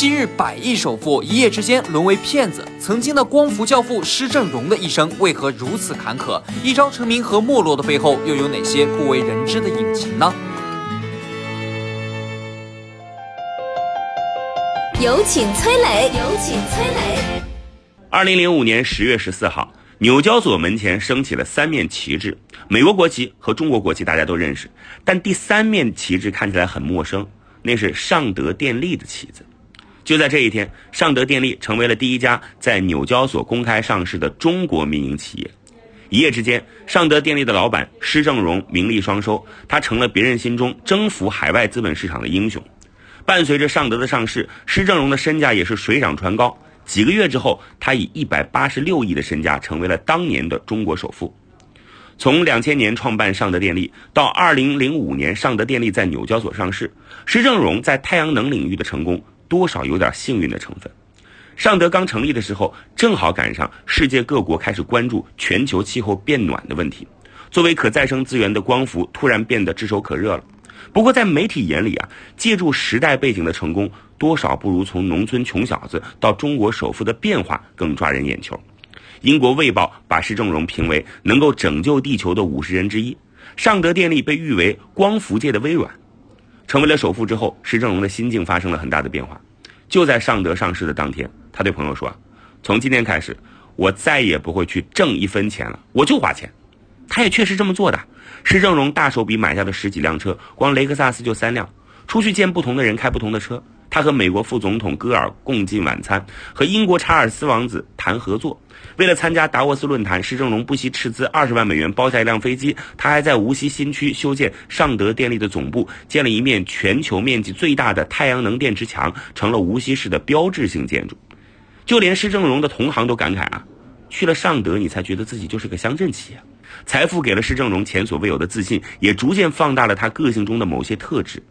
昔日百亿首富一夜之间沦为骗子，曾经的光伏教父施正荣的一生为何如此坎坷？一朝成名和没落的背后又有哪些不为人知的隐情呢？有请崔磊，有请崔磊。二零零五年十月十四号，纽交所门前升起了三面旗帜，美国国旗和中国国旗大家都认识，但第三面旗帜看起来很陌生，那是尚德电力的旗子。就在这一天，尚德电力成为了第一家在纽交所公开上市的中国民营企业。一夜之间，尚德电力的老板施正荣名利双收，他成了别人心中征服海外资本市场的英雄。伴随着尚德的上市，施正荣的身价也是水涨船高。几个月之后，他以一百八十六亿的身价成为了当年的中国首富。从两千年创办尚德电力到二零零五年尚德电力在纽交所上市，施正荣在太阳能领域的成功。多少有点幸运的成分。尚德刚成立的时候，正好赶上世界各国开始关注全球气候变暖的问题，作为可再生资源的光伏突然变得炙手可热了。不过在媒体眼里啊，借助时代背景的成功，多少不如从农村穷小子到中国首富的变化更抓人眼球。英国卫报把施正荣评为能够拯救地球的五十人之一，尚德电力被誉为光伏界的微软。成为了首富之后，石正荣的心境发生了很大的变化。就在尚德上市的当天，他对朋友说：“从今天开始，我再也不会去挣一分钱了，我就花钱。”他也确实这么做的。石正荣大手笔买下了十几辆车，光雷克萨斯就三辆，出去见不同的人，开不同的车。他和美国副总统戈尔共进晚餐，和英国查尔斯王子谈合作。为了参加达沃斯论坛，施正荣不惜斥资二十万美元包下一辆飞机。他还在无锡新区修建尚德电力的总部，建了一面全球面积最大的太阳能电池墙，成了无锡市的标志性建筑。就连施正荣的同行都感慨啊，去了尚德，你才觉得自己就是个乡镇企业。财富给了施正荣前所未有的自信，也逐渐放大了他个性中的某些特质。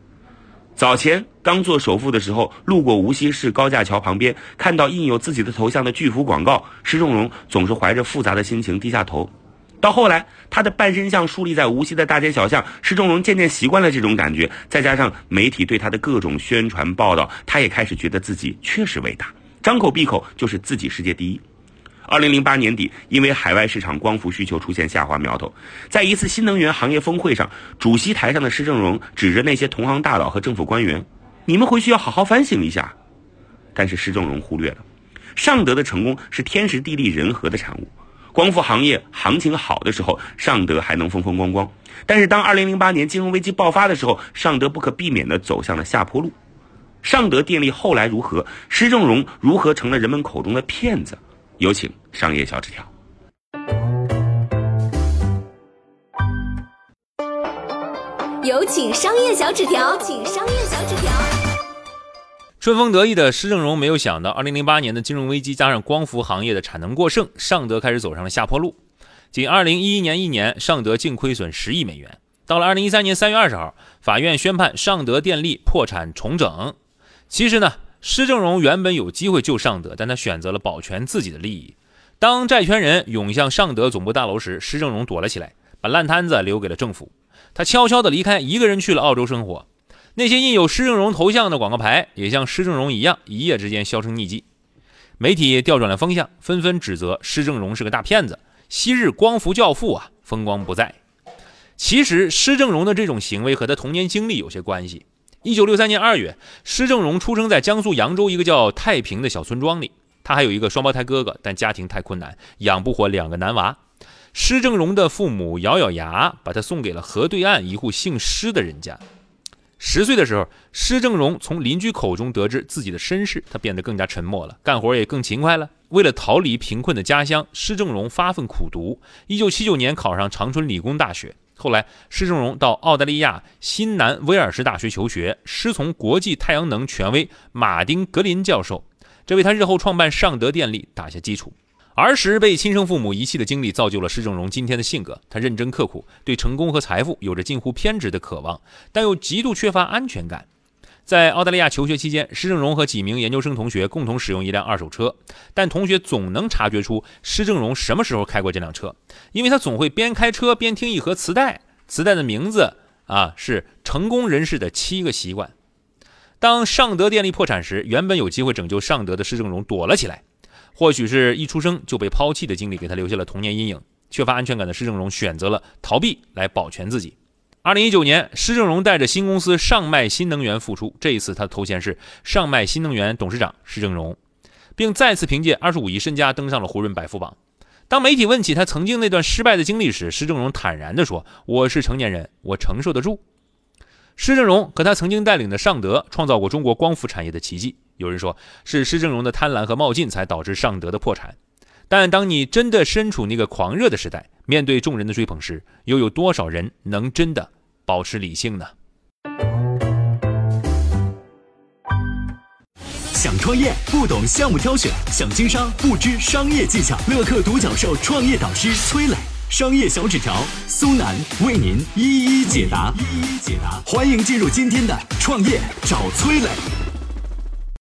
早前刚做首富的时候，路过无锡市高架桥旁边，看到印有自己的头像的巨幅广告，施正荣总是怀着复杂的心情低下头。到后来，他的半身像树立在无锡的大街小巷，施正荣渐渐习惯了这种感觉。再加上媒体对他的各种宣传报道，他也开始觉得自己确实伟大，张口闭口就是自己世界第一。二零零八年底，因为海外市场光伏需求出现下滑苗头，在一次新能源行业峰会上，主席台上的施正荣指着那些同行大佬和政府官员：“你们回去要好好反省一下。”但是施正荣忽略了，尚德的成功是天时地利人和的产物。光伏行业行情好的时候，尚德还能风风光光；但是当二零零八年金融危机爆发的时候，尚德不可避免地走向了下坡路。尚德电力后来如何？施正荣如何成了人们口中的骗子？有请商业小纸条。有请商业小纸条，请商业小纸条。春风得意的施正荣没有想到，二零零八年的金融危机加上光伏行业的产能过剩，尚德开始走上了下坡路。仅二零一一年一年，尚德净亏损十亿美元。到了二零一三年三月二十号，法院宣判尚德电力破产重整。其实呢？施正荣原本有机会救尚德，但他选择了保全自己的利益。当债权人涌向尚德总部大楼时，施正荣躲了起来，把烂摊子留给了政府。他悄悄地离开，一个人去了澳洲生活。那些印有施正荣头像的广告牌，也像施正荣一样，一夜之间销声匿迹。媒体调转了风向，纷纷指责施正荣是个大骗子。昔日光伏教父啊，风光不再。其实，施正荣的这种行为和他童年经历有些关系。一九六三年二月，施正荣出生在江苏扬州一个叫太平的小村庄里。他还有一个双胞胎哥哥，但家庭太困难，养不活两个男娃。施正荣的父母咬咬牙，把他送给了河对岸一户姓施的人家。十岁的时候，施正荣从邻居口中得知自己的身世，他变得更加沉默了，干活也更勤快了。为了逃离贫困的家乡，施正荣发奋苦读。一九七九年考上长春理工大学。后来，施正荣到澳大利亚新南威尔士大学求学，师从国际太阳能权威马丁·格林教授，这为他日后创办尚德电力打下基础。儿时被亲生父母遗弃的经历，造就了施正荣今天的性格。他认真刻苦，对成功和财富有着近乎偏执的渴望，但又极度缺乏安全感。在澳大利亚求学期间，施正荣和几名研究生同学共同使用一辆二手车，但同学总能察觉出施正荣什么时候开过这辆车，因为他总会边开车边听一盒磁带，磁带的名字啊是《成功人士的七个习惯》。当尚德电力破产时，原本有机会拯救尚德的施正荣躲了起来。或许是一出生就被抛弃的经历给他留下了童年阴影，缺乏安全感的施正荣选择了逃避来保全自己。二零一九年，施正荣带着新公司上麦新能源复出，这一次他的头衔是上麦新能源董事长施正荣，并再次凭借二十五亿身家登上了胡润百富榜。当媒体问起他曾经那段失败的经历时，施正荣坦然地说：“我是成年人，我承受得住。”施正荣和他曾经带领的尚德创造过中国光伏产业的奇迹。有人说是施正荣的贪婪和冒进才导致尚德的破产，但当你真的身处那个狂热的时代，面对众人的追捧时，又有多少人能真的保持理性呢？想创业不懂项目挑选，想经商不知商业技巧。乐客独角兽创业导师崔磊，商业小纸条苏南为您一一解答，一一解答。欢迎进入今天的创业找崔磊。